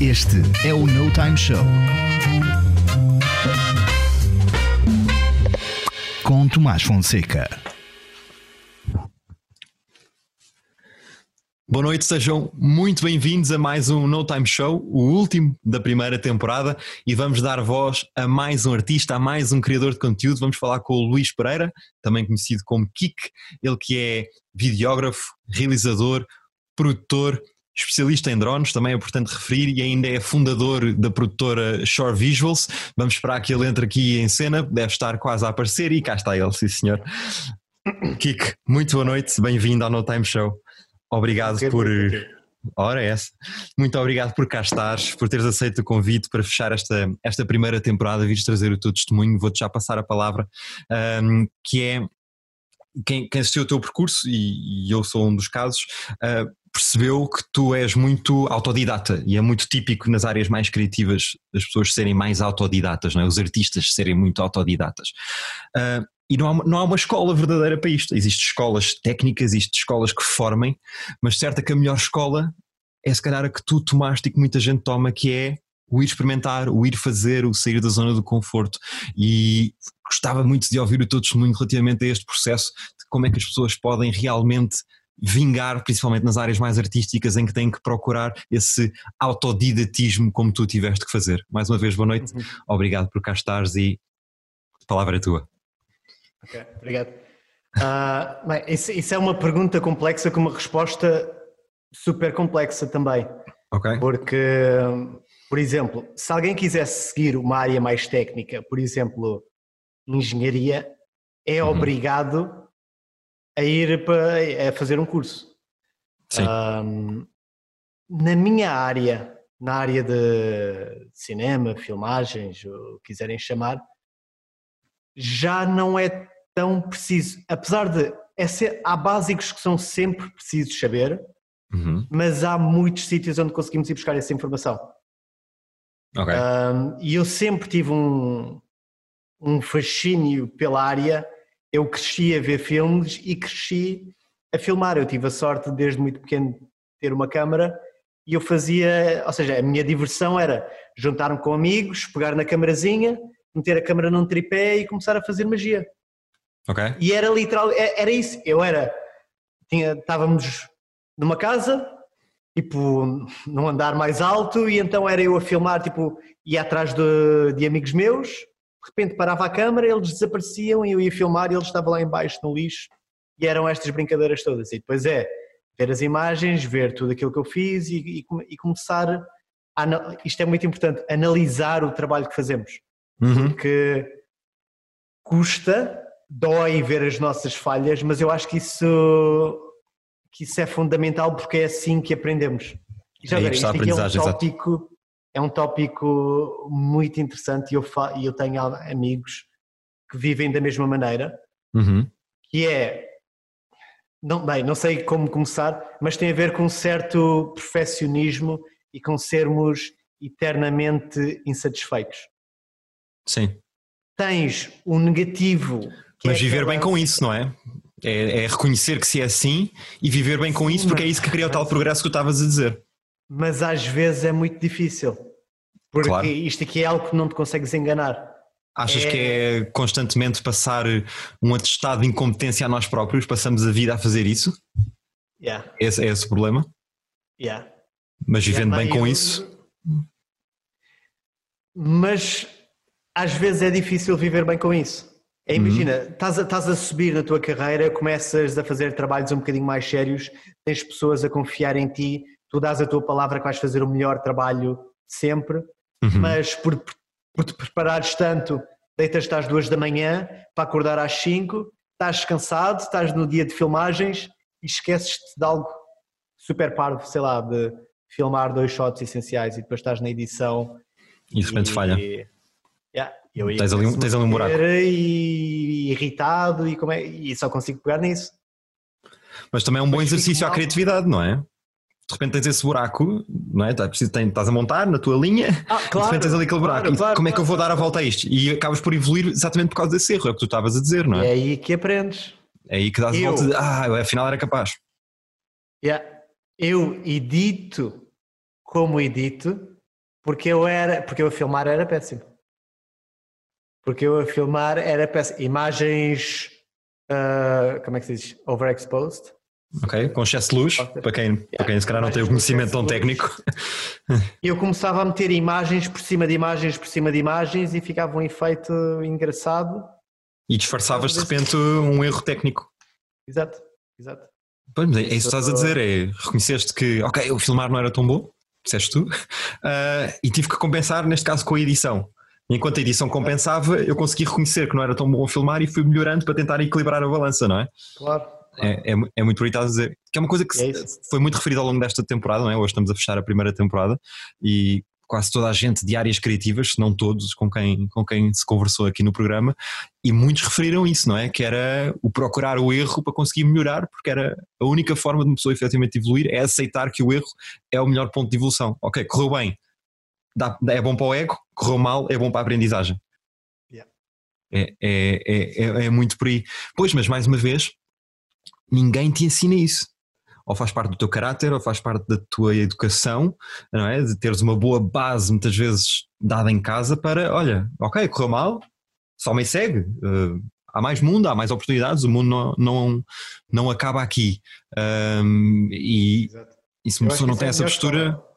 Este é o No Time Show. Com Tomás Fonseca. Boa noite, sejam muito bem-vindos a mais um No Time Show, o último da primeira temporada, e vamos dar voz a mais um artista, a mais um criador de conteúdo. Vamos falar com o Luís Pereira, também conhecido como Kik, ele que é videógrafo, realizador, produtor, especialista em drones, também é importante referir, e ainda é fundador da produtora Shore Visuals. Vamos esperar que ele entre aqui em cena, deve estar quase a aparecer, e cá está ele, sim senhor. Kik, muito boa noite, bem-vindo ao No Time Show. Obrigado por. Ora, é essa. Muito obrigado por cá estares, por teres aceito o convite para fechar esta, esta primeira temporada, vires trazer o teu testemunho. Vou-te já passar a palavra, um, que é quem, quem assistiu o teu percurso, e, e eu sou um dos casos, uh, percebeu que tu és muito autodidata e é muito típico nas áreas mais criativas as pessoas serem mais autodidatas, não é? os artistas serem muito autodidatas. Uh, e não há, não há uma escola verdadeira para isto. Existem escolas técnicas, existem escolas que formem, mas certo é que a melhor escola é se calhar a que tu tomaste e que muita gente toma, que é o ir experimentar, o ir fazer, o sair da zona do conforto. E gostava muito de ouvir o teu testemunho relativamente a este processo, de como é que as pessoas podem realmente vingar, principalmente nas áreas mais artísticas, em que têm que procurar esse autodidatismo como tu tiveste que fazer. Mais uma vez, boa noite, uhum. obrigado por cá estares e a palavra é tua. Ok, obrigado. Uh, bem, isso, isso, é uma pergunta complexa com uma resposta super complexa também. Ok. Porque, por exemplo, se alguém quisesse seguir uma área mais técnica, por exemplo, engenharia, é uhum. obrigado a ir para a fazer um curso. Sim. Um, na minha área, na área de cinema, filmagens, o que quiserem chamar, já não é tão preciso. Apesar de é ser, há básicos que são sempre precisos saber, uhum. mas há muitos sítios onde conseguimos ir buscar essa informação. Okay. Um, e eu sempre tive um, um fascínio pela área. Eu cresci a ver filmes e cresci a filmar. Eu tive a sorte desde muito pequeno de ter uma câmara e eu fazia, ou seja, a minha diversão era juntar-me com amigos, pegar na câmarazinha, meter a câmera num tripé e começar a fazer magia. Ok. E era literal, é, era isso. Eu era, tinha, estávamos numa casa, tipo, num andar mais alto, e então era eu a filmar, tipo, ia atrás de, de amigos meus, de repente parava a câmera, eles desapareciam e eu ia filmar e eles estavam lá embaixo no lixo, e eram estas brincadeiras todas. E depois é ver as imagens, ver tudo aquilo que eu fiz e, e, e começar, a, isto é muito importante, analisar o trabalho que fazemos. Uhum. Porque custa, dói ver as nossas falhas, mas eu acho que isso, que isso é fundamental porque é assim que aprendemos. E já é, ver, isto aqui é um tópico, é um tópico muito interessante e eu, e eu tenho amigos que vivem da mesma maneira, uhum. que é não, bem, não sei como começar, mas tem a ver com um certo perfeccionismo e com sermos eternamente insatisfeitos. Sim. Tens o um negativo. Mas é viver aquela... bem com isso, não é? é? é? reconhecer que se é assim e viver bem com isso, porque é isso que cria o tal progresso que tu estavas a dizer. Mas às vezes é muito difícil. Porque claro. isto aqui é algo que não te consegues enganar. Achas é... que é constantemente passar um atestado de incompetência a nós próprios? Passamos a vida a fazer isso? Yeah. Esse é esse o problema? Yeah. Mas vivendo yeah, bem com eu... isso? Mas às vezes é difícil viver bem com isso. É, imagina, uhum. estás, a, estás a subir na tua carreira, começas a fazer trabalhos um bocadinho mais sérios, tens pessoas a confiar em ti, tu dás a tua palavra que vais fazer o melhor trabalho sempre, uhum. mas por, por te preparares tanto, deitas-te às duas da manhã para acordar às cinco, estás cansado, estás no dia de filmagens e esqueces-te de algo super parvo, sei lá, de filmar dois shots essenciais e depois estás na edição. E de repente falha. Yeah, eu tens, ali, tens ali um buraco. E irritado e, como é, e só consigo pegar nisso. Mas também é um bom exercício à criatividade, não é? De repente tens esse buraco, não é? Estás, estás a montar na tua linha, ah, claro, de repente tens ali aquele buraco. Claro, claro, como é que eu vou dar a volta a isto? E acabas por evoluir exatamente por causa desse erro, é o que tu estavas a dizer, não é? É aí que aprendes. É aí que dás eu, a volta de, ah, afinal era capaz. Yeah. Eu edito como edito Porque eu era, porque eu a filmar era péssimo. Porque eu a filmar era péssimo. Imagens, uh, como é que se diz? Overexposed. Ok, com excesso de luz, para quem, para quem se calhar não tem o conhecimento tão técnico. Eu começava a meter imagens por cima de imagens por cima de imagens e ficava um efeito engraçado. E disfarçavas de repente um erro técnico. Exato, exato. Pois, é, é isso que estás a dizer, é reconheceste que, ok, o filmar não era tão bom, disseste tu, uh, e tive que compensar, neste caso, com a edição. Enquanto a edição compensava, eu consegui reconhecer que não era tão bom filmar e fui melhorando para tentar equilibrar a balança, não é? Claro. É, é, é, muito bonito a dizer. Que é uma coisa que é foi muito referida ao longo desta temporada, não é? Hoje estamos a fechar a primeira temporada e quase toda a gente de áreas criativas, se não todos, com quem, com quem se conversou aqui no programa, e muitos referiram isso, não é? Que era o procurar o erro para conseguir melhorar, porque era a única forma de uma pessoa efetivamente evoluir é aceitar que o erro é o melhor ponto de evolução. Ok, correu bem, dá, é bom para o ego, correu mal, é bom para a aprendizagem. Yeah. É, é, é, é, muito por aí. Pois, mas mais uma vez, ninguém te ensina isso. Ou faz parte do teu caráter, ou faz parte da tua educação, não é? De teres uma boa base, muitas vezes dada em casa, para, olha, ok, correu mal, só me segue. Uh, há mais mundo, há mais oportunidades, o mundo não, não, não acaba aqui. Um, e, e se uma pessoa não tem é essa postura. Escola.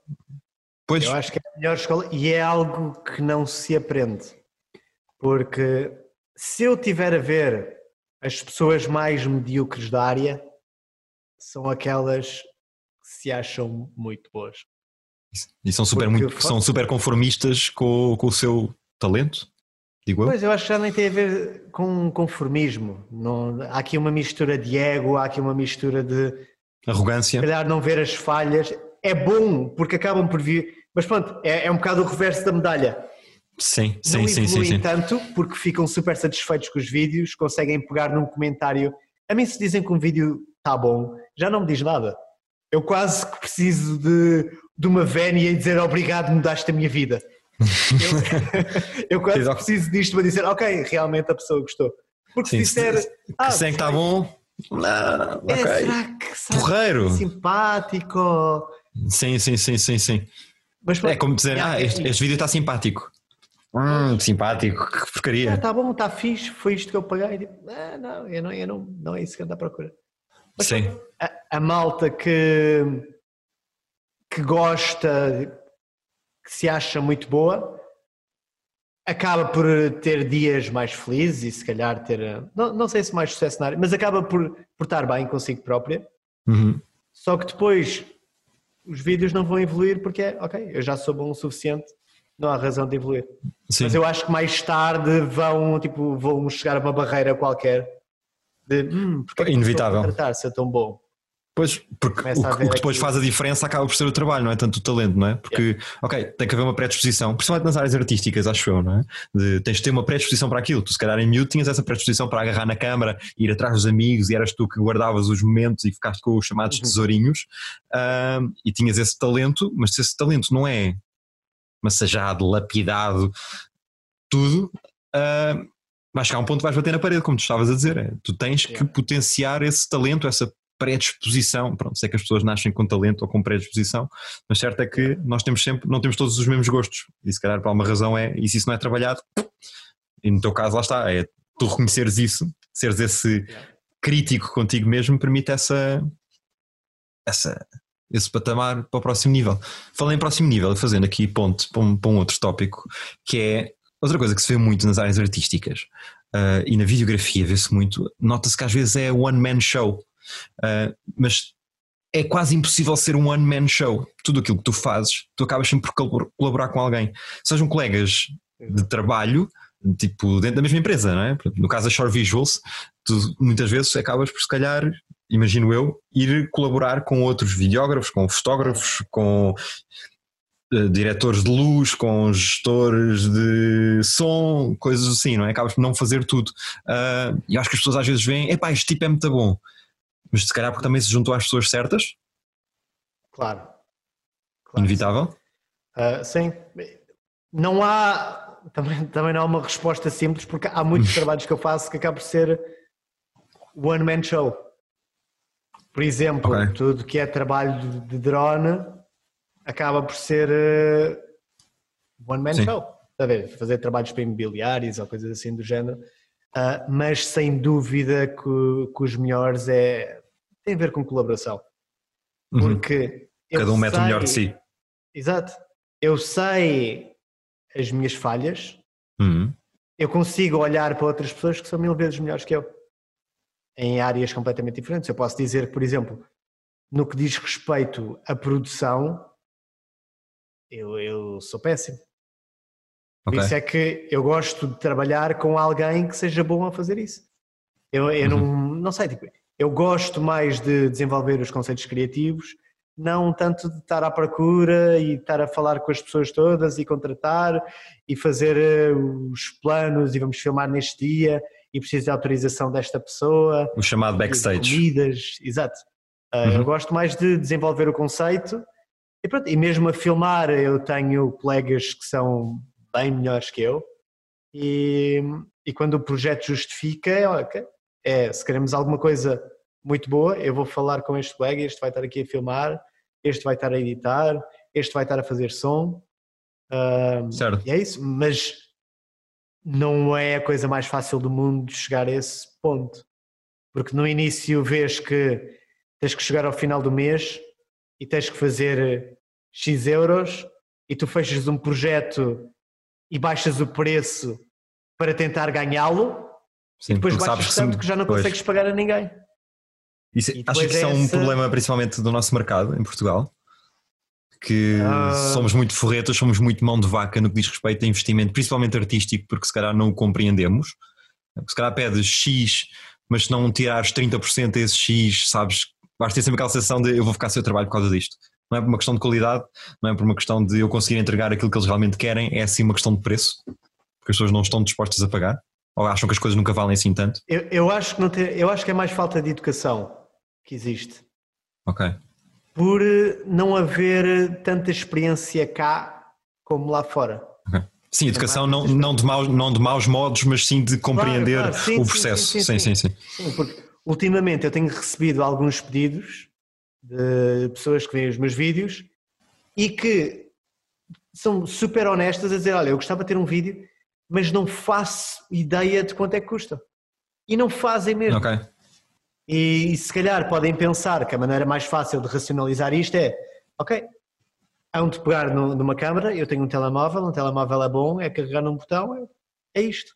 Pois. Eu acho que é a melhor escola e é algo que não se aprende. Porque se eu tiver a ver as pessoas mais medíocres da área são aquelas que se acham muito boas. E são super, muito, são super conformistas com, com o seu talento, digo eu? Pois, eu acho que já nem tem a ver com conformismo. Não, há aqui uma mistura de ego, há aqui uma mistura de... Arrogância. Se calhar não ver as falhas. É bom, porque acabam por vir... Mas pronto, é, é um bocado o reverso da medalha Sim, sim, não sim, sim, sim. tanto porque ficam super satisfeitos com os vídeos, conseguem pegar num comentário. A mim se dizem que um vídeo está bom, já não me diz nada. Eu quase que preciso de, de uma vénia e dizer obrigado, mudaste a minha vida. eu, eu quase Exato. preciso disto para dizer, ok, realmente a pessoa gostou. Porque Sim, se disser, ah, que está bom, não, é, okay. será que será Porreiro. Que é simpático? Sim, sim, sim, sim, sim. Mas, é como dizer, ah, este, este vídeo está simpático. Hum, simpático, que porcaria. Ah, tá bom, está fixe, foi isto que eu paguei. Tipo, ah, não, eu não, eu não, não é isso que ando à procura. Mas, Sim. A, a, malta que, que gosta, que se acha muito boa, acaba por ter dias mais felizes e se calhar ter, não, não sei se mais sucesso na área, mas acaba por, por estar bem consigo própria. Uhum. Só que depois os vídeos não vão evoluir porque é, ok, eu já sou bom o suficiente não há razão de evoluir. Sim. Mas eu acho que mais tarde vão, tipo, vão chegar a uma barreira qualquer de hum, porque é inevitável tratar ser tão bom. Pois, porque o, o, que depois aqui... faz a diferença acaba por ser o trabalho, não é tanto o talento, não é? Porque, yeah. ok, tem que haver uma predisposição, principalmente nas áreas artísticas, acho eu, não é? De, tens de ter uma predisposição para aquilo. Tu, se calhar, em miúdo, tinhas essa predisposição para agarrar na câmara, ir atrás dos amigos e eras tu que guardavas os momentos e ficaste com os chamados uhum. tesourinhos uh, e tinhas esse talento, mas se esse talento não é massajado, lapidado, tudo, uh, vai chegar um ponto que vais bater na parede, como tu estavas a dizer. É, tu tens que potenciar esse talento, essa predisposição. Pronto, sei que as pessoas nascem com talento ou com predisposição, mas certo é que nós temos sempre, não temos todos os mesmos gostos. E se calhar por alguma razão é, e se isso não é trabalhado, e no teu caso lá está, é tu reconheceres isso, seres esse crítico contigo mesmo, permite essa, essa esse patamar para o próximo nível. Falei em próximo nível, fazendo aqui ponto para um, para um outro tópico, que é outra coisa que se vê muito nas áreas artísticas uh, e na videografia vê-se muito, nota-se que às vezes é one man show, uh, mas é quase impossível ser um one man show. Tudo aquilo que tu fazes, tu acabas sempre por colaborar com alguém, sejam colegas de trabalho, tipo dentro da mesma empresa, não é? No caso da Shore Visuals, tu muitas vezes acabas por se calhar imagino eu, ir colaborar com outros videógrafos, com fotógrafos, com uh, diretores de luz, com gestores de som, coisas assim, não é? Acabas por não fazer tudo. Uh, e acho que as pessoas às vezes veem, epá, este tipo é muito bom. Mas se calhar porque também se juntou às pessoas certas. Claro. claro Inevitável. Uh, sim. Não há, também, também não há uma resposta simples, porque há muitos trabalhos que eu faço que acabam por ser one man show. Por exemplo, okay. tudo que é trabalho de drone acaba por ser uh, one man Sim. show. A ver? Fazer trabalhos para imobiliários ou coisas assim do género. Ah, mas sem dúvida que, que os melhores é, tem a ver com colaboração. Uhum. Porque eu Cada um mete o melhor de si. Exato. Eu sei as minhas falhas, Uhum. eu consigo olhar para outras pessoas que são mil vezes melhores que eu, em áreas completamente diferentes. Eu posso dizer que, por exemplo, no que diz respeito à produção, eu, eu sou péssimo. Por Ok. isso é que eu gosto de trabalhar com alguém que seja bom a fazer isso. Eu, eu não, não sei, tipo, eu gosto mais de desenvolver os conceitos criativos, não tanto de estar à procura e estar a falar com as pessoas todas e contratar e fazer eh, os planos e vamos filmar neste dia e preciso de autorização desta pessoa. O chamado backstage. Comidas, exato. Uh, Uhum. Eu gosto mais de desenvolver o conceito e, pronto, e mesmo a filmar eu tenho colegas que são bem melhores que eu e, e quando o projeto justifica, é, ok, é, se queremos alguma coisa muito boa, eu vou falar com este colega, este vai estar aqui a filmar, este vai estar a editar, este vai estar a fazer som. Uh, Certo. e é isso, mas não é a coisa mais fácil do mundo chegar a esse ponto. Porque no início vês que tens que chegar ao final do mês e tens que fazer X euros e tu fechas um projeto e baixas o preço para tentar ganhá-lo e depois baixas tanto que já não pois. consegues pagar a ninguém. Isso, acho que isso é um essa- problema principalmente do nosso mercado em Portugal. Que Ah. somos muito forretas, somos muito mão de vaca no que diz respeito a investimento, principalmente artístico, porque se calhar não o compreendemos. Se calhar pedes X, mas se não tirares 30% desse X, sabes, vais ter sempre aquela sensação de eu vou ficar sem o trabalho por causa disto. Não é por uma questão de qualidade, não é por uma questão de eu conseguir entregar aquilo que eles realmente querem, é sim uma questão de preço, porque as pessoas não estão dispostas a pagar, ou acham que as coisas nunca valem assim tanto. Eu, eu acho que não eu acho que é mais falta de educação que existe. Ok. Por eh, não haver eh, tanta experiência cá como lá fora. Sim, educação mais não, não, de maus, não de maus modos, mas sim de compreender claro, sim, o processo. sim, Sim, sim, sim, sim. Sim, porque ultimamente eu tenho recebido alguns pedidos de pessoas que veem os meus vídeos e que são super honestas a dizer: Olha, eu gostava de ter um vídeo, mas não faço ideia de quanto é que custa. E não fazem mesmo. Ok. E, e se calhar podem pensar que a maneira mais fácil de racionalizar isto é: ok, há de pegar no- numa câmara, eu tenho um telemóvel, um telemóvel é bom, é carregar num botão, é, é isto.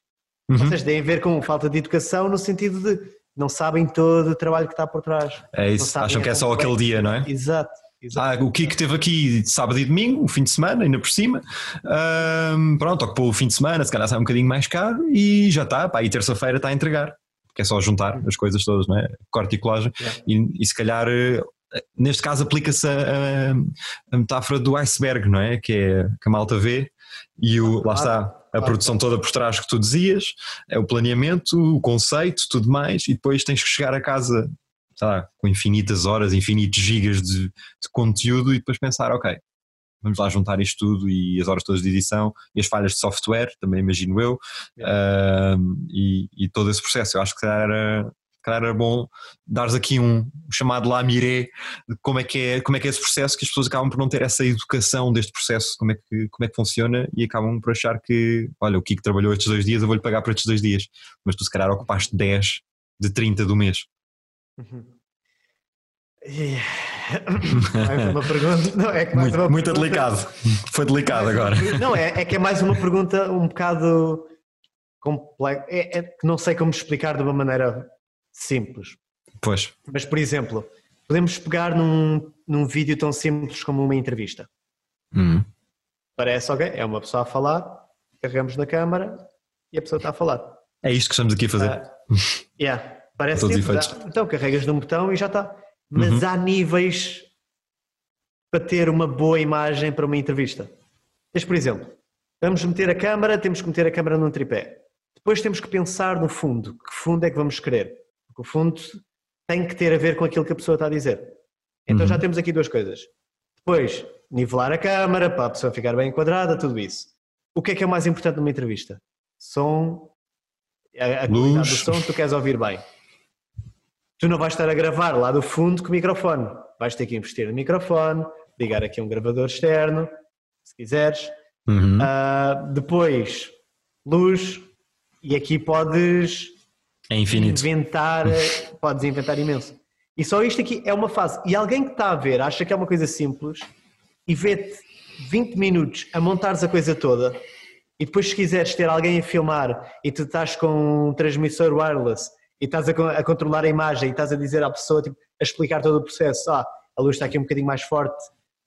Uhum. Vocês têm a ver com falta de educação no sentido de não sabem todo o trabalho que está por trás. É isso. Acham que é só aquele dia, não é? Exato. exato. Ah, o Kiko esteve aqui sábado e domingo, um fim de semana, ainda por cima. Ahm, pronto, ocupou o fim de semana, se calhar sai um bocadinho mais caro e já está. Pá, e terça-feira está a entregar. Que é só juntar as coisas todas, não é? Corte e colagem. Yeah. E, e se calhar, eh, neste caso, aplica-se a, a- metáfora do iceberg, não é? Que é que a malta vê e o, lá está a produção toda por trás que tu dizias, é o planeamento, o conceito, tudo mais, e depois tens que chegar a casa sei lá, com infinitas horas, infinitos gigas de, de conteúdo e depois pensar, ok, vamos lá juntar isto tudo e as horas todas de edição e as falhas de software, também imagino eu, ahm, e, e todo esse processo. Eu acho que era, calhar era bom dares aqui um chamado lamiré de como é, que é, como é que é esse processo, que as pessoas acabam por não ter essa educação deste processo, como é que, como é que funciona e acabam por achar que, olha, o Kiko trabalhou estes dois dias, eu vou-lhe pagar por estes dois dias, mas tu se calhar ocupaste 10 de 30 do mês. Uhum. Mais uma pergunta. Não, é Muito, uma muito pergunta- delicado. Foi delicado agora. Não, é, é que é mais uma pergunta um bocado complexa. É, é que não sei como explicar de uma maneira simples. Pois. Mas, por exemplo, podemos pegar num, num vídeo tão simples como uma entrevista. Hum. Parece, ok, é uma pessoa a falar, carregamos na câmara e a pessoa está a falar. É isto que estamos aqui a fazer. Ah, yeah, parece simples. Ah, Então carregas num botão e já está. Mas Uhum. há níveis para ter uma boa imagem para uma entrevista. Mas, por exemplo, vamos meter a câmara, temos que meter a câmara num tripé. Depois temos que pensar no fundo. Que fundo é que vamos querer? Porque o fundo tem que ter a ver com aquilo que a pessoa está a dizer. Então Uhum. já temos aqui duas coisas. Depois, nivelar a câmara para a pessoa ficar bem enquadrada, tudo isso. O que é que é o mais importante numa entrevista? Som, a, a qualidade do som, tu queres ouvir bem. Tu não vais estar a gravar lá do fundo com o microfone. Vais ter que investir no microfone, ligar aqui um gravador externo, se quiseres. Uhum. Uh, depois, luz, e aqui podes É inventar, podes inventar imenso. E só isto aqui é uma fase. E alguém que está a ver acha que é uma coisa simples e vê-te 20 minutos a montares a coisa toda e depois se quiseres ter alguém a filmar e tu estás com um transmissor wireless e estás a, a controlar a imagem e estás a dizer à pessoa, tipo, a explicar todo o processo, ah, a luz está aqui um bocadinho mais forte,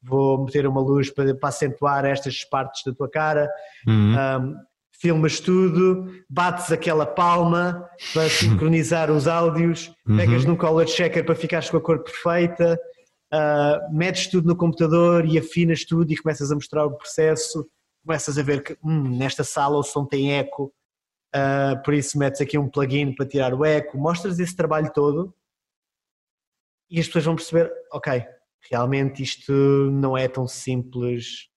vou meter uma luz para, para acentuar estas partes da tua cara, Uhum. um, filmas tudo, bates aquela palma para sincronizar os áudios, pegas num color checker para ficares com a cor perfeita, uh, metes tudo no computador e afinas tudo e começas a mostrar o processo, começas a ver que hum, nesta sala o som tem eco, uh, por isso metes aqui um plugin para tirar o eco, mostras esse trabalho todo e as pessoas vão perceber, ok, realmente isto não é tão simples,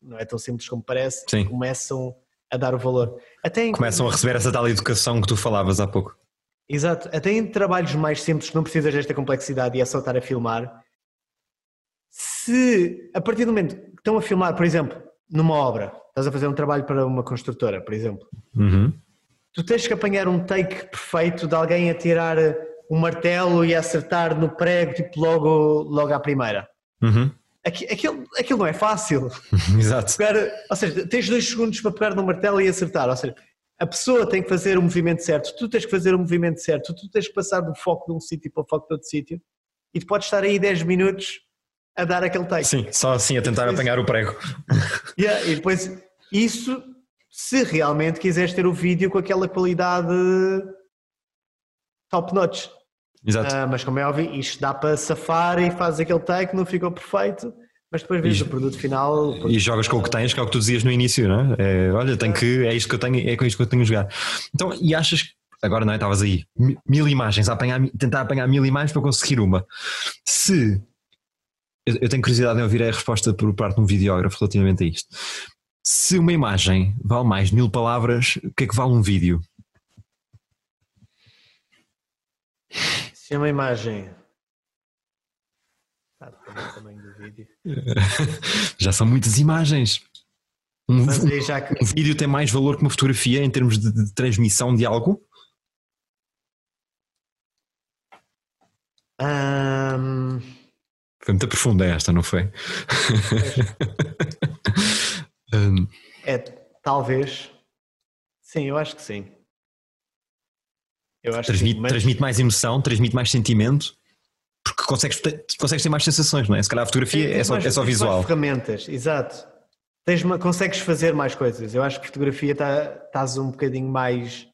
não é tão simples como parece, Sim. começam a dar o valor. Até em, Começam a receber essa tal educação que tu falavas há pouco. Exato, até em trabalhos mais simples que não precisas desta complexidade e é só estar a filmar. Se a partir do momento que estão a filmar, por exemplo, numa obra, estás a fazer um trabalho para uma construtora, por exemplo, Uhum. tu tens que apanhar um take perfeito de alguém a tirar um martelo e a acertar no prego, tipo logo, logo à primeira. Uhum. Aqui- Aquilo, aquilo não é fácil. Exato. Pegar- ou seja, tens dois segundos para pegar no martelo e acertar. Ou seja, a pessoa tem que fazer o movimento certo, tu tens que fazer o movimento certo, tu tens que passar do foco de um sítio para o foco de outro sítio e tu podes estar aí 10 minutos a dar aquele take. Sim, só assim a tentar apanhar o prego. Yeah, e depois, isso, se realmente quiseres ter o vídeo com aquela qualidade top notch. Exato. Ah, mas como é óbvio, isto dá para safar e faz aquele take, não ficou perfeito, mas depois vês E- o produto final. E jogas com o que tens, que é o que tu dizias no início, não é? É, olha, tenho que, é isto que eu tenho, é com isto que eu tenho a jogar. Então, e achas que agora não é? Estavas aí, mi- mil imagens, a apanhar, tentar apanhar mil imagens para conseguir uma. Se eu, eu tenho curiosidade em ouvir a resposta por parte de um videógrafo relativamente a isto. Se uma imagem vale mais de mil palavras, o que é que vale um vídeo? Se é uma imagem. Ah, depende do tamanho do vídeo. Já são muitas imagens. Um, que. um vídeo tem mais valor que uma fotografia em termos de, de transmissão de algo? Ahm, Foi muito profunda esta, não foi? Hum, é, talvez. Sim, eu acho que sim. Eu acho transmite, sim, mas- transmite mais emoção, transmite mais sentimento, porque consegues ter, consegues ter mais sensações, não é? Se calhar a fotografia Sim, é tens só, mais- é só tens mais visual. ferramentas, exato. Tens uma- consegues fazer mais coisas. Eu acho que fotografia tá- estás um bocadinho mais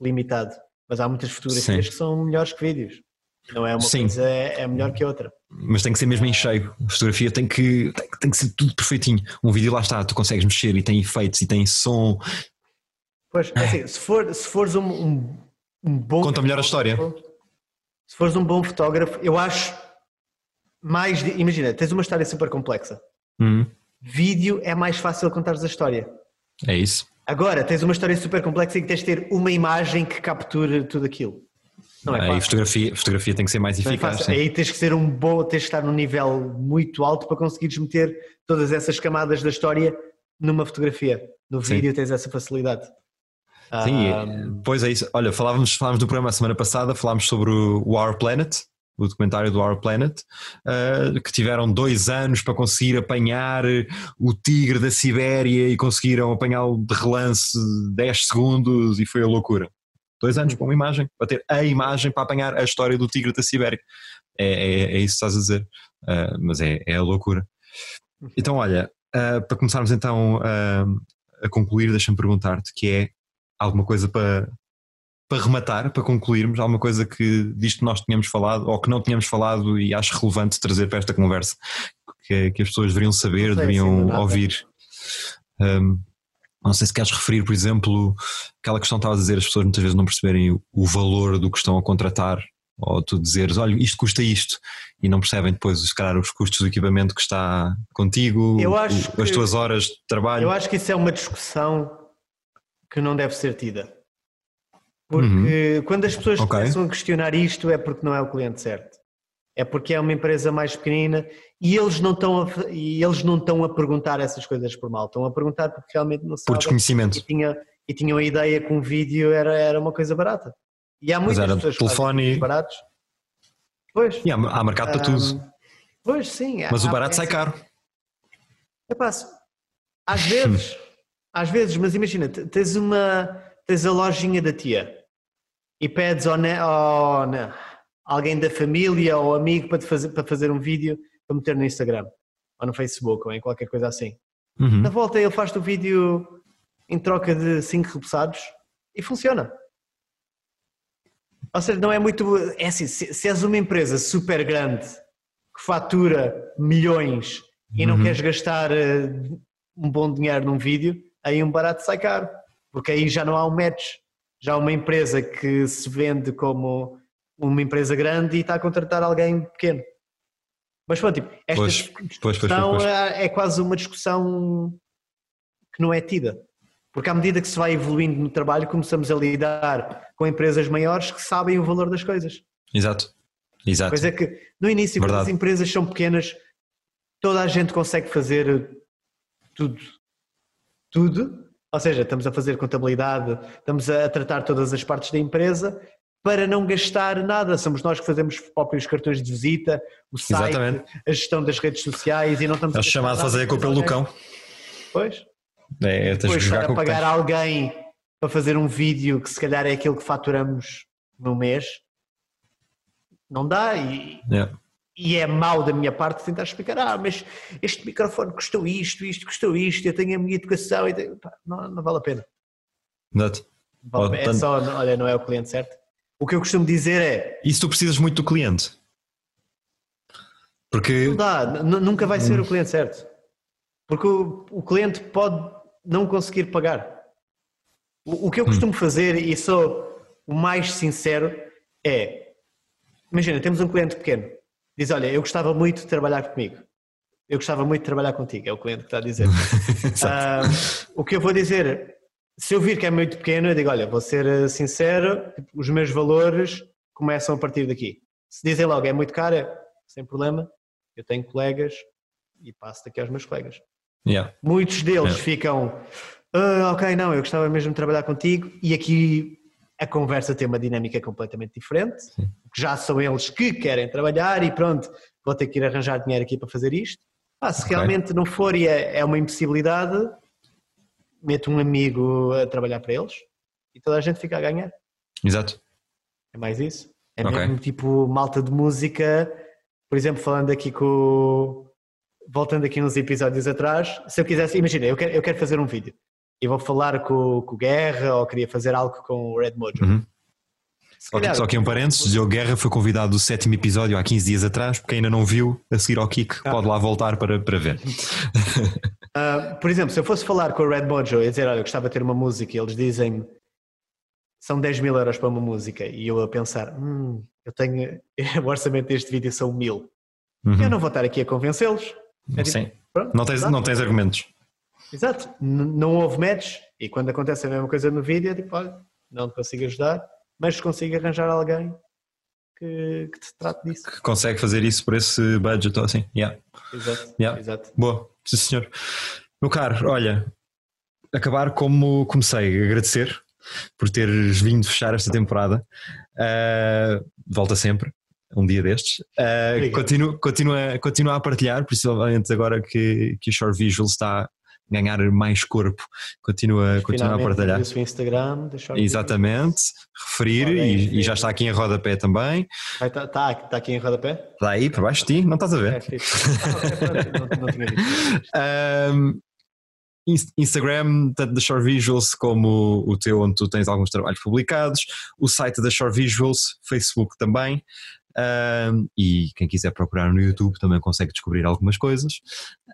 limitado. Mas há muitas fotografias Sim. que são melhores que vídeos. Não é uma Sim. coisa, é, é melhor que outra. Mas tem que ser mesmo em cheio. A fotografia tem que, tem, tem que ser tudo perfeitinho. Um vídeo lá está, tu consegues mexer e tem efeitos e tem som. Pois, é assim, se, for, se fores um, um, um bom. Conta melhor a história. Se fores um bom fotógrafo, eu acho mais. de- imagina, tens uma história super complexa. Hum, Vídeo é mais fácil contares a história. é isso. Agora, tens uma história super complexa e tens de ter uma imagem que capture tudo aquilo. Não é Aí fácil. fotografia, fotografia tem que ser mais é eficaz. sim. Aí tens que ser um bom, tens que estar num nível muito alto para conseguires meter todas essas camadas da história numa fotografia. No Sim. vídeo tens essa facilidade. Sim, Ah, é- pois é isso. Olha, falávamos, falávamos do programa semana passada, falámos sobre o Our Planet, o documentário do Our Planet, ah, que tiveram dois anos para conseguir apanhar o tigre da Sibéria e conseguiram apanhá-lo de relance 10 segundos e foi a loucura. Dois anos para uma imagem, para ter a imagem para apanhar a história do tigre da Sibéria. É, é, é isso que estás a dizer. Ah, mas é, é a loucura. Então, olha, ah, para começarmos então ah, a concluir, deixa-me perguntar-te que é alguma coisa para, para rematar, para concluirmos, alguma coisa que disto nós tínhamos falado ou que não tínhamos falado e acho relevante trazer para esta conversa que, que as pessoas deveriam saber, deveriam ouvir. Um, não sei se queres referir, por exemplo, aquela questão que estavas a dizer, as pessoas muitas vezes não perceberem o, o valor do que estão a contratar, ou tu dizeres, olha, isto custa isto, e não percebem depois, se calhar, os custos do equipamento que está contigo, o- as que- tuas horas de trabalho. Eu acho que isso é uma discussão que não deve ser tida. Porque Uhum. quando as pessoas Ok. começam a questionar isto é porque não é o cliente certo. É porque é uma empresa mais pequenina e eles não estão a, e eles não estão a perguntar essas coisas por mal, estão a perguntar porque realmente não Por sabem desconhecimento. e, tinha, e tinham a ideia que um vídeo era, era uma coisa barata. E há muitas era pessoas que fazem telefone baratos. Pois. E há, há mercado para tudo. Pois sim. Mas há- o barato é sai caro. Epá, se- às vezes, às vezes, mas imagina, te- tens uma, tens a lojinha da tia e pedes ao, ne- ao alguém da família ou amigo para, fazer, para fazer um vídeo para meter no Instagram ou no Facebook ou em qualquer coisa assim. Uhum. Na volta ele faz-te o vídeo em troca de 5 repousados e funciona. Ou seja, não é muito. É assim, se, se és uma empresa super grande que fatura milhões e não Uhum. queres gastar eh, um bom dinheiro num vídeo, aí um barato sai caro. Porque aí já não há um match. Já há uma empresa que se vende como uma empresa grande e está a contratar alguém pequeno. Mas pronto, tipo, esta Pois, discussão pois, pois. é é quase uma discussão que não é tida. Porque à medida que se vai evoluindo no trabalho, começamos a lidar com empresas maiores que sabem o valor das coisas. Exato. Exato. Pois é que no início, quando as Verdade. empresas são pequenas, toda a gente consegue fazer tudo. Tudo. Ou seja, estamos a fazer contabilidade, estamos a tratar todas as partes da empresa para não gastar nada. Somos nós que fazemos os próprios cartões de visita, o site, Exatamente. a gestão das redes sociais e não estamos É chamado nada fazer a culpa pelo cão. Pois. É, é Depois para pagar alguém para fazer um vídeo que se calhar é aquilo que faturamos no mês, não dá e, Yeah. e é mau da minha parte tentar explicar, ah, mas este microfone custou isto, isto custou isto, eu tenho a minha educação, e tenho- pá, não, não vale a pena. Não vale a Oh. É tanto- só, olha, não é o cliente certo. O que eu costumo dizer é, E se tu precisas muito do cliente? Porque não dá, nunca vai ser o cliente certo. Porque o, o cliente pode não conseguir pagar. O, o que eu costumo fazer, e sou o mais sincero, é: imagina, temos um cliente pequeno, diz: Olha, eu gostava muito de trabalhar comigo. Eu gostava muito de trabalhar contigo, é o cliente que está a dizer. Ah, o que eu vou dizer, se eu vir que é muito pequeno, eu digo: Olha, vou ser eh, sincero, os meus valores começam a partir daqui. Se dizem logo é muito caro, é, sem problema, eu tenho colegas e passo daqui aos meus colegas. yeah. Muitos deles É. ficam, "Ah, ok, não, eu gostava mesmo de trabalhar contigo, e aqui a conversa tem uma dinâmica completamente diferente, porque já são eles que querem trabalhar e pronto, vou ter que ir arranjar dinheiro aqui para fazer isto. Ah, se Ok. realmente não for e é, é uma impossibilidade, meto um amigo a trabalhar para eles e toda a gente fica a ganhar. Exato. É mais isso. É Ok. mesmo tipo malta de música, por exemplo, falando aqui com. o- Voltando aqui uns episódios atrás, se eu quisesse, imagina, eu quero, eu quero fazer um vídeo e vou falar com, com o Guerra ou queria fazer algo com o Red Mojo. Uhum. Calhar- só aqui um parênteses, Diogo Guerra foi convidado do sétimo episódio há 15 dias atrás, porque ainda não viu, a seguir ao Kick, Ah. pode lá voltar para, para ver. Ah, por exemplo, se eu fosse falar com o Red Mojo e dizer, olha, eu gostava de ter uma música e eles dizem são 10 mil euros para uma música e eu a pensar, hum, eu tenho, o orçamento deste vídeo são mil. Uhum. Eu não vou estar aqui a convencê-los. É tipo, Sim. pronto, Não tens, não tens argumentos. Exato, N- não houve match e quando acontece a mesma coisa no vídeo, é tipo, olha, não te consigo ajudar, mas consigo arranjar alguém que, que te trate disso. Que consegue fazer isso por esse budget ou assim. Yeah. Exato, Yeah. exato. Boa, sim senhor. Meu caro, olha, acabar como comecei, agradecer por teres vindo fechar esta temporada. Ah, volta sempre, um dia destes. Ah, Obrigado. continua, continua, continua a partilhar, principalmente agora que, que o Short Visual está ganhar mais corpo. Continua, continua a partilhar. no Instagram, Exatamente, referir Ora, e, e já está aqui em rodapé também. Vai tá, tá, aqui em rodapé? Está aí, para baixo de ti, não estás a ver? É, ah, não, não tinha visto. Um, Inst- Instagram, tanto da Shore Visuals como o teu, onde tu tens alguns trabalhos publicados, o site da Shore Visuals, Facebook também, um, e quem quiser procurar no YouTube também consegue descobrir algumas coisas.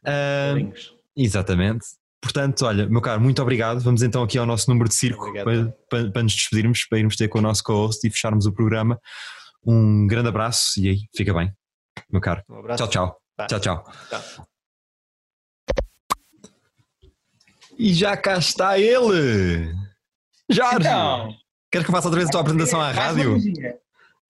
Um, Links. Exatamente. Portanto, olha, meu caro, muito obrigado. Vamos então aqui ao nosso número de circo para, para, para nos despedirmos, para irmos ter com o nosso co-host e fecharmos o programa. Um grande abraço e aí, fica bem, meu caro. Um abraço. Tchau, tchau. Tchau, tchau. Tchau. E já cá está ele! Jorge! Então, Queres que eu faça outra vez a tua apresentação à mais uma rádio?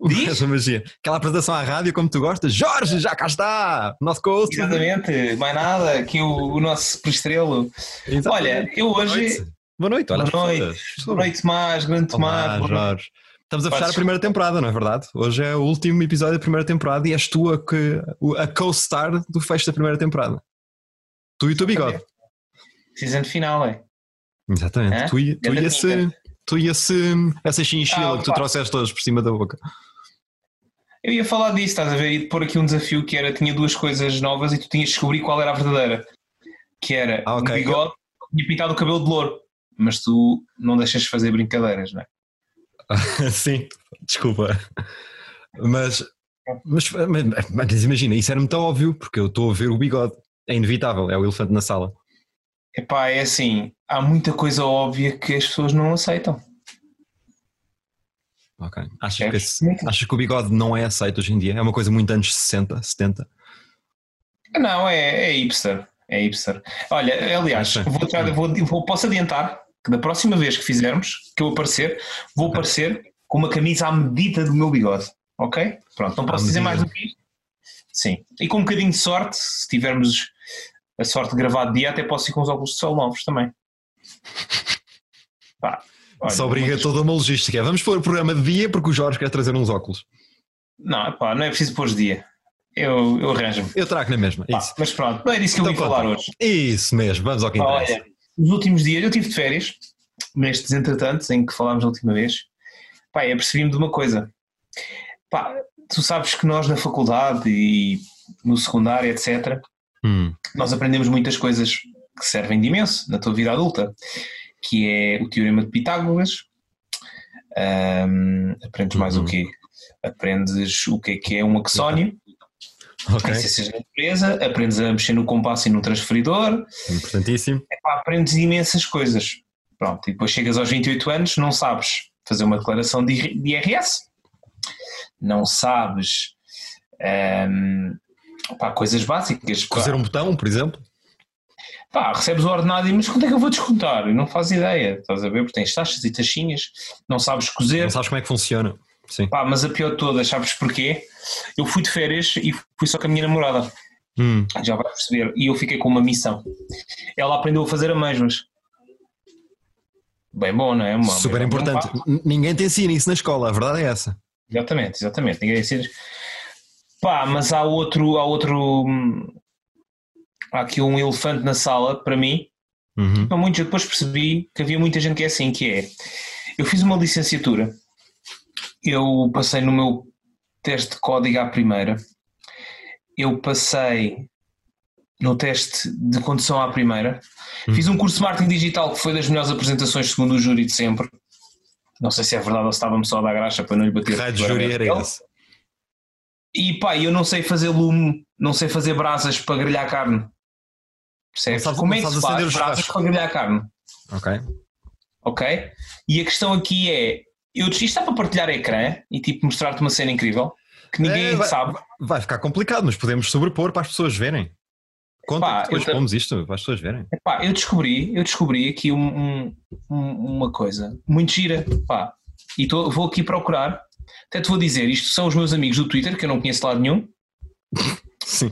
Diz? Essa magia. Aquela apresentação à rádio como tu gostas. Jorge, já cá está! Nosso coach. Exatamente, mais nada, aqui o, o nosso. Exatamente. Olha, eu hoje. Boa noite, olha. Boa noite, boa noite, Tomás, grande Tomás. Jorge. Estamos a fechar a primeira temporada, não é verdade? Hoje é o último episódio da primeira temporada e és tu a, que, a co-star do fecho da primeira temporada. Tu e o teu bigode. Season final, é? Exatamente. Hã? Tu e, tu e esse, tu e esse, essa chinchila Ah, que tu trouxeste todos por cima da boca. Eu ia falar disso, estás a ver? E pôr aqui um desafio que era: tinha duas coisas novas e tu tinhas de descobrir qual era a verdadeira. Que era Ah, ok. um bigode, tinha pintado o cabelo de louro. Mas tu não deixas de fazer brincadeiras, não é? Sim, desculpa. Mas, mas, mas- mas imagina, isso era muito óbvio, porque eu estou a ver o bigode. É inevitável, é o elefante na sala. Epá, é assim, há muita coisa óbvia que as pessoas não aceitam. Ok. Achas que, Percebes? esse- achas que o bigode não é aceito hoje em dia? É uma coisa muito anos 60, 70. Não, é, é hipster. É hipster. Olha, aliás, vou, tra- vou- vou- posso adiantar que da próxima vez que fizermos, que eu aparecer, vou Ok. aparecer com uma camisa à medida do meu bigode. Ok? Pronto, não À posso dizer medida. mais do que isto. Sim. E com um bocadinho de sorte, se tivermos a sorte de gravar de dia, até posso ir com os óculos de sol novos também. Pá, olha, Isso obriga muitas- toda uma logística. Vamos pôr o programa de dia porque o Jorge quer trazer uns óculos. Não, pá, não é preciso pôr de dia. Eu, eu arranjo-me. Eu trago na mesma. Pá, Isso, mas pronto, não é disso que eu Então vim falar hoje. isso mesmo, vamos ao que interessa. Olha, nos últimos dias eu tive de férias, nestes entretantos em que falámos a última vez, pá, eu percebi-me de uma coisa. Pá, tu sabes que nós na faculdade e no secundário, etc., Hum, nós aprendemos muitas coisas que servem de imenso na tua vida adulta, que é o teorema de Pitágoras. Ahm, aprendes mais Uhum. o quê? Aprendes o que é que é um axónio, ok, em ciências da natureza, aprendes a mexer no compasso e no transferidor, importantíssimo. Epá, aprendes imensas coisas. Pronto, e depois chegas aos 28 anos, não sabes fazer uma declaração de IR- de IRS, não sabes ahm, pá, coisas básicas. Pá, Cozer um botão, por exemplo. Pá, recebes o ordenado e mas quanto é que eu vou descontar? Não fazes ideia, estás a ver? Porque tens taxas e taxinhas, não sabes cozer. Não sabes como é que funciona. Sim. Pá, mas a pior de todas, sabes porquê? Eu fui de férias e fui só com a minha namorada. Hum, já vais perceber. E eu fiquei com uma missão. Ela aprendeu a fazer amêijoas. Bem bom, não é? Uma- super é um importante. Ninguém te ensina isso na escola, a verdade é essa. Exatamente, exatamente. Ninguém ensina. Pá, mas há outro, há outro. Há aqui um elefante na sala, para mim. Uhum. Não muitos, eu depois percebi que havia muita gente que é assim, que é. Eu fiz uma licenciatura, eu passei no meu teste de código à primeira, eu passei no teste de condução à primeira, Hum. fiz um curso de marketing digital que foi das melhores apresentações segundo o júri de sempre. Não sei se é verdade ou se estava-me só a dar graxa para não lhe bater. de júri era esse? E pá, eu não sei fazer lume, não sei fazer brasas para grelhar carne. Percebes? Sabes- Como é que se faz churrasco. para grelhar carne? Ok. ok? E a questão aqui é, eu isto está para partilhar ecrã e tipo mostrar-te uma cena incrível que ninguém É, vai- sabe. Vai ficar complicado, mas podemos sobrepor para as pessoas verem. Conta Pá, que depois eu pomos isto para as pessoas verem. Epá, eu descobri, eu descobri aqui um- um- um- uma coisa muito gira, pá, e tô- vou aqui procurar. Até te vou dizer, isto são os meus amigos do Twitter, que eu não conheço de lado nenhum, Sim.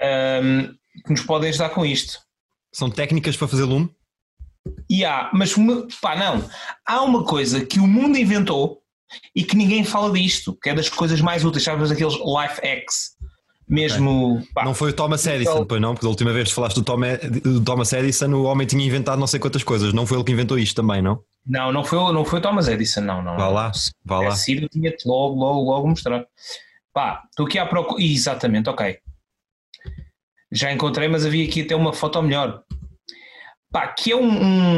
ahm, que nos podem ajudar com isto. São técnicas para fazer lume. E há, mas pá, não. Há uma coisa que o mundo inventou e que ninguém fala disto, que é das coisas mais úteis, sabes, aqueles life hacks. Mesmo. pá, Não foi o Thomas Edison, então- pois não? Porque da última vez que falaste do, Tom- do Thomas Edison, o homem tinha inventado não sei quantas coisas. Não foi ele que inventou isto também, não? Não, não foi, não foi o Thomas Edison, não. não Vá lá, vá lá. sido, eu tinha-te logo, logo, logo mostrar. Pá, estou aqui à procura. Exatamente, ok. Já encontrei, mas havia aqui até uma foto melhor. Pá, que é um,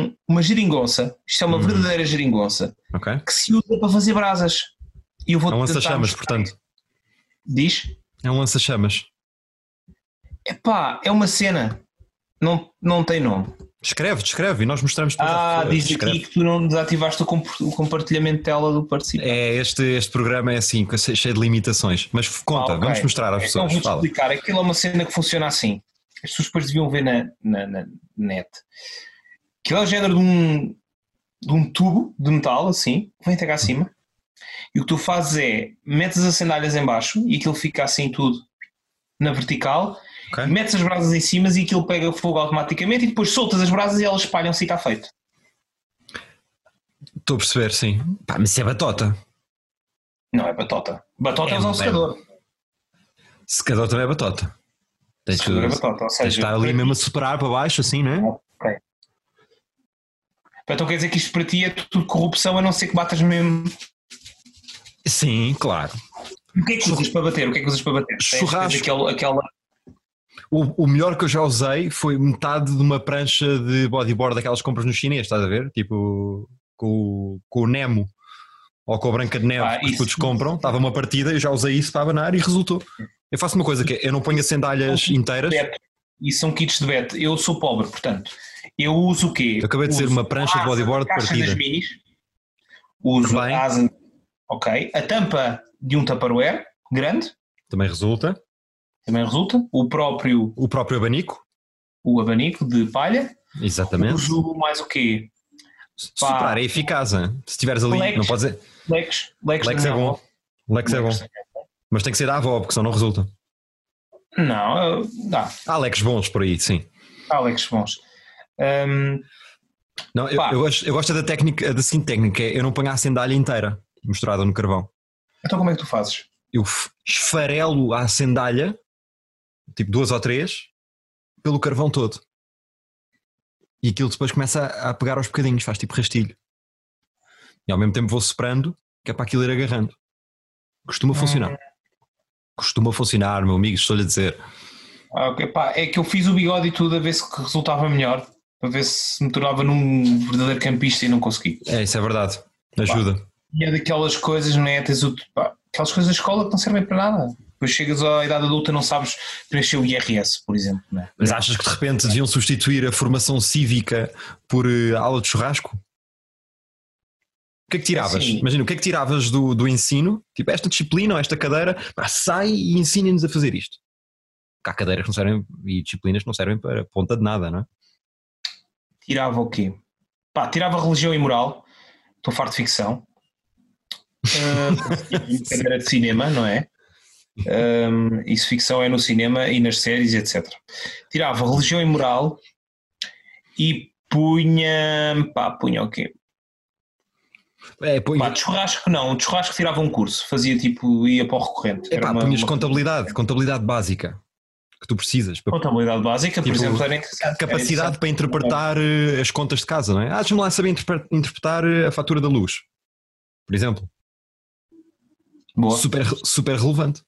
um- uma geringonça. Isto é uma Hum. verdadeira geringonça Ok? que se usa para fazer brasas. E eu vou É um lança-chamas, portanto. Diz? É um lança-chamas. Epá, é uma cena. Não, não tem nome. Escreve, descreve e nós mostramos às Ah, diz Descreve. aqui que tu não desativaste o, comp- o compartilhamento de tela do participante. É, este, este programa é assim, cheio de limitações. Mas conta, Ah, ok. vamos mostrar às Então pessoas. vou-te Fala. explicar. Aquilo é uma cena que funciona assim. As pessoas depois deviam ver na, na, na net. Aquilo é o género de um, de um tubo de metal, assim, que vem até cá acima. E o que tu fazes é metes as sandálias em baixo e aquilo fica assim tudo na vertical, Ok. metes as brasas em cima e aquilo pega fogo automaticamente e depois soltas as brasas e elas espalham-se e está feito. Estou a perceber, sim. Pá, mas isso é batota. Não é batota. Batota é, É, usar um secador. Secador também é batota. Tens, Secador é batota. Ou seja, estar ali mesmo a superar para baixo, assim, não é? Ok. Então quer dizer que isto para ti é tudo corrupção a não ser que batas mesmo. Sim, claro. O que é que usas para bater? O que é que usas para bater? Tens- tens Churrasco. aquele- aquela. O, o melhor que eu já usei foi metade de uma prancha de bodyboard daquelas que compras no chinês, estás a ver? Tipo, com, o- com o Nemo ou com a Branca de Neve Ah, que os putos compram. Estava uma partida, eu já usei isso para abanar e resultou. Eu faço uma coisa que é, eu não ponho as sandálias inteiras. E são kits de bet. Eu sou pobre, portanto. Eu uso o quê? Eu acabei de dizer Uso uma prancha de bodyboard de partida. das minis. Uso Também. a asa. Ok. A tampa de um Tupperware grande. Também resulta. Também resulta. O próprio O próprio abanico. o abanico de palha. Exatamente. Uso mais o quê? pá. Superar é eficaz. hein? Se estiveres ali, Leques. não pode dizer. Lex. Lex, Lex é minha bom. avó. Lex é bom. Lex. Mas tem que ser da avó, porque senão não resulta. Não, dá. Há Lex bons por aí, sim. Há Lex bons. Hum, Não, eu, eu, gosto, eu gosto da técnica, da seguinte técnica, é eu não ponho a sandália inteira misturada no carvão. então como é que tu fazes? Eu esfarelo a sandália, tipo duas ou três, pelo carvão todo. E aquilo depois começa a, a pegar aos bocadinhos, faz tipo rastilho. E ao mesmo tempo vou soprando, que é para aquilo ir agarrando. Costuma funcionar. Costuma funcionar, meu amigo, estou-lhe a dizer. Ah, ok, pá, é que eu fiz o bigode e tudo a ver se resultava melhor, para ver se me tornava num verdadeiro campista e não consegui. É, isso é verdade. Ajuda. E é daquelas coisas, não é? Tens o, pá, aquelas coisas da escola que não servem para nada. Depois chegas à idade adulta não sabes preencher o IRS, por exemplo. É? Mas achas que de repente deviam substituir a formação cívica por eh, aula de churrasco? O que é que tiravas? Sim. Imagina, o que é que tiravas do, do ensino? Tipo, esta disciplina ou esta cadeira, pá, sai e ensinem-nos a fazer isto. Porque há cadeiras que não servem e disciplinas que não servem para ponta de nada, não é? Tirava o quê? Pá, tirava religião e moral. Estou farto de ficção. Uh, cadeira de cinema, não é? Um, isso ficção é no cinema e nas séries, etc. Tirava religião e moral e punha. Pá, punha o quê? É, põe, Pá, de churrasco não, de churrasco tirava um curso, fazia tipo, ia para o recorrente. é pá, uma- punhas uma- contabilidade, contabilidade básica que tu precisas. para- Contabilidade básica, por Tipo, exemplo, era interessante. capacidade para interpretar eh, as contas de casa, não é? Ah, deixa-me lá saber interpre- interpretar eh, a fatura da luz, por exemplo. Boa, Super, super relevante.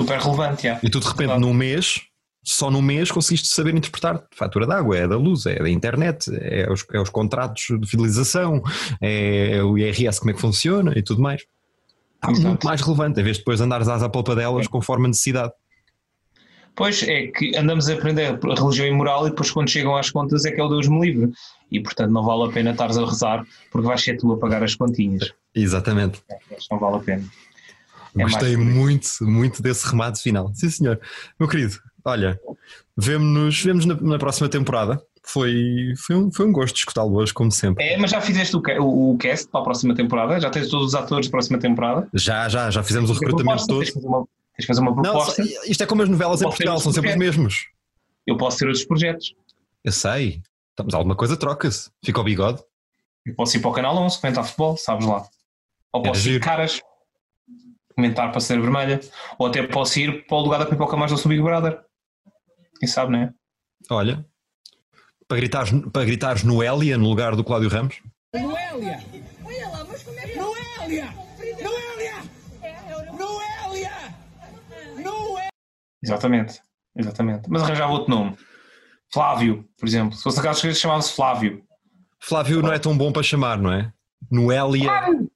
Super relevante, já. E tu de repente Claro. num mês, só num mês conseguiste saber interpretar fatura de água, é da luz, é da internet, é os, é os contratos de fidelização, é o IRS como é que funciona e tudo mais. Está Exato. muito mais relevante, em vez de depois andares às polpa delas conforme a necessidade. Pois é que andamos a aprender a religião e moral e depois quando chegam às contas é que é o Deus me livre. E portanto não vale a pena estares a rezar porque vais ser tu a pagar as continhas. Exatamente. Não vale a pena. É Gostei muito, muito desse remate final. Sim, senhor. Meu querido, olha, vemo-nos vemos na, na próxima temporada. Foi, foi, um, foi um gosto escutá-lo hoje, como sempre. É, mas já fizeste o, o, o cast para a próxima temporada? Já tens todos os atores da próxima temporada? Já, já, já fizemos o recrutamento todo. Tens de fazer uma, de fazer uma Não, proposta. isto é como as novelas em Portugal, são sempre os mesmos. Eu posso ter outros projetos. Eu sei. Então, Mas alguma coisa troca-se. Fica o bigode. Eu posso ir para o canal 11, comentar futebol, sabes lá. Ou posso ir giro. de caras, comentar para ser vermelha. Ou até posso ir para o lugar da pipoca mais do Big Brother. Quem sabe, não é? Olha. Para gritares, para gritares Noélia no lugar do Cláudio Ramos. Noélia! Olha lá, mas como é que Noélia! Noélia! Noélia! Noélia! Exatamente. Exatamente. Mas arranjava outro nome. Flávio, por exemplo. Se fosse aquelas coisas chamava-se Flávio. Flávio não é tão bom para chamar, não é? Noélia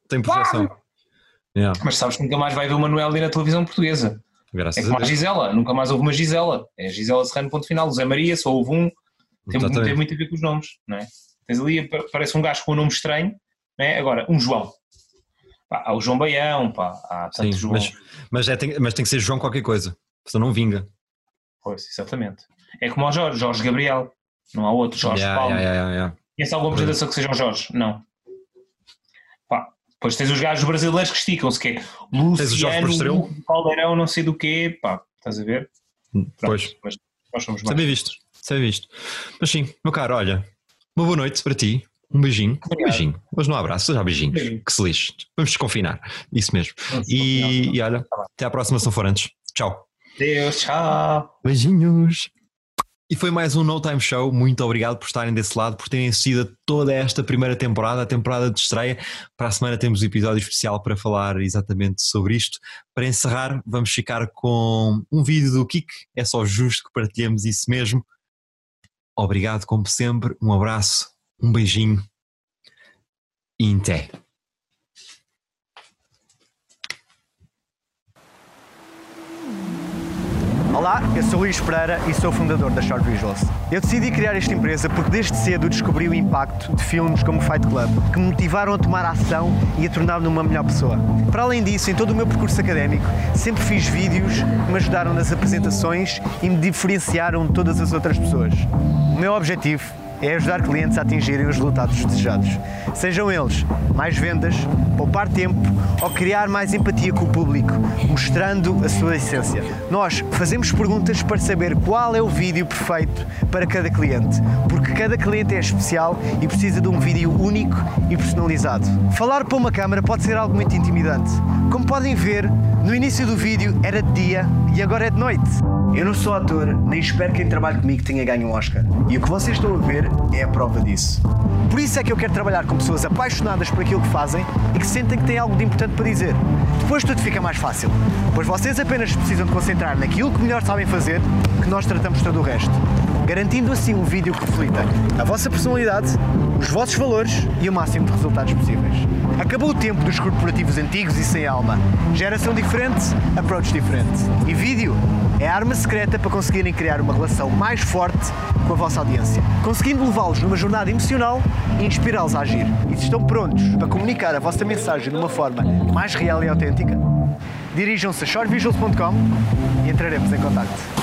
tem projeção. Yeah, Mas sabes que nunca mais vai ver uma Noélia na televisão portuguesa. É graças como a a. Gisela. Nunca mais houve uma Gisela. É Gisela Serrano, ponto final. O Zé Maria, só houve um. Tem, Exatamente. tem muito a ver com os nomes, não é? Tens ali, pa- parece um gajo com um nome estranho, não é? Agora, um João. Pá, há o João Baião, pá, há Sim, tantos João. mas, mas, é, tem, mas tem que ser João qualquer coisa. Senão não vinga. Pois, exatamente. É como o Jorge, Jorge Gabriel. Não há outro, Jorge Yeah, Paulo. yeah, yeah, yeah. Conhece alguma apresentação que seja o Jorge? Não. Depois tens os gajos brasileiros que esticam-se, que é. Luciano, Caldeirão, não sei do quê, pá, estás a ver? Pronto, Pois. Mas nós somos mais. bem visto. Bem visto. Mas sim, meu caro, olha, uma boa noite para ti. Um beijinho. Um Obrigado. beijinho. Hoje não há abraço, já beijinhos. Beijinho. Que se lixe. Vamos desconfinar. Isso mesmo. E, desconfinar. e olha, até à próxima, São Forantes. Tchau. Deus, tchau. Beijinhos. E foi mais um No Time Show. Muito obrigado por estarem desse lado, por terem assistido toda esta primeira temporada, a temporada de estreia. Para a semana temos um episódio especial para falar exatamente sobre isto. Para encerrar, vamos ficar com um vídeo do Kik. É só justo que partilhemos isso mesmo. Obrigado, como sempre. Um abraço, um beijinho e Olá, eu sou Luís Pereira e sou fundador da Short Visuals. Eu decidi criar esta empresa porque desde cedo descobri o impacto de filmes como Fight Club, que me motivaram a tomar ação e a tornar-me uma melhor pessoa. Para além disso, em todo o meu percurso académico, sempre fiz vídeos que me ajudaram nas apresentações e me diferenciaram de todas as outras pessoas. O meu objetivo é ajudar clientes a atingirem os resultados desejados. Sejam eles mais vendas, poupar tempo ou criar mais empatia com o público, mostrando a sua essência. Nós fazemos perguntas para saber qual é o vídeo perfeito para cada cliente, porque cada cliente é especial e precisa de um vídeo único e personalizado. Falar para uma câmara pode ser algo muito intimidante. Como podem ver, no início do vídeo era de dia e agora é de noite. Eu não sou ator, nem espero que quem trabalhe comigo tenha ganho um Oscar. E o que vocês estão a ver é a prova disso. Por isso é que eu quero trabalhar com pessoas apaixonadas por aquilo que fazem e que sentem que têm algo de importante para dizer. Depois tudo fica mais fácil, pois vocês apenas precisam de concentrar naquilo que melhor sabem fazer, que nós tratamos todo o resto. Garantindo assim um vídeo que reflita a vossa personalidade, os vossos valores e o máximo de resultados possíveis. Acabou o tempo dos corporativos antigos e sem alma. Geração diferente, approach diferente. E vídeo é a arma secreta para conseguirem criar uma relação mais forte com a vossa audiência, conseguindo levá-los numa jornada emocional e inspirá-los a agir. E se estão prontos para comunicar a vossa mensagem de uma forma mais real e autêntica, dirijam-se a shortvisuals.com e entraremos em contacto.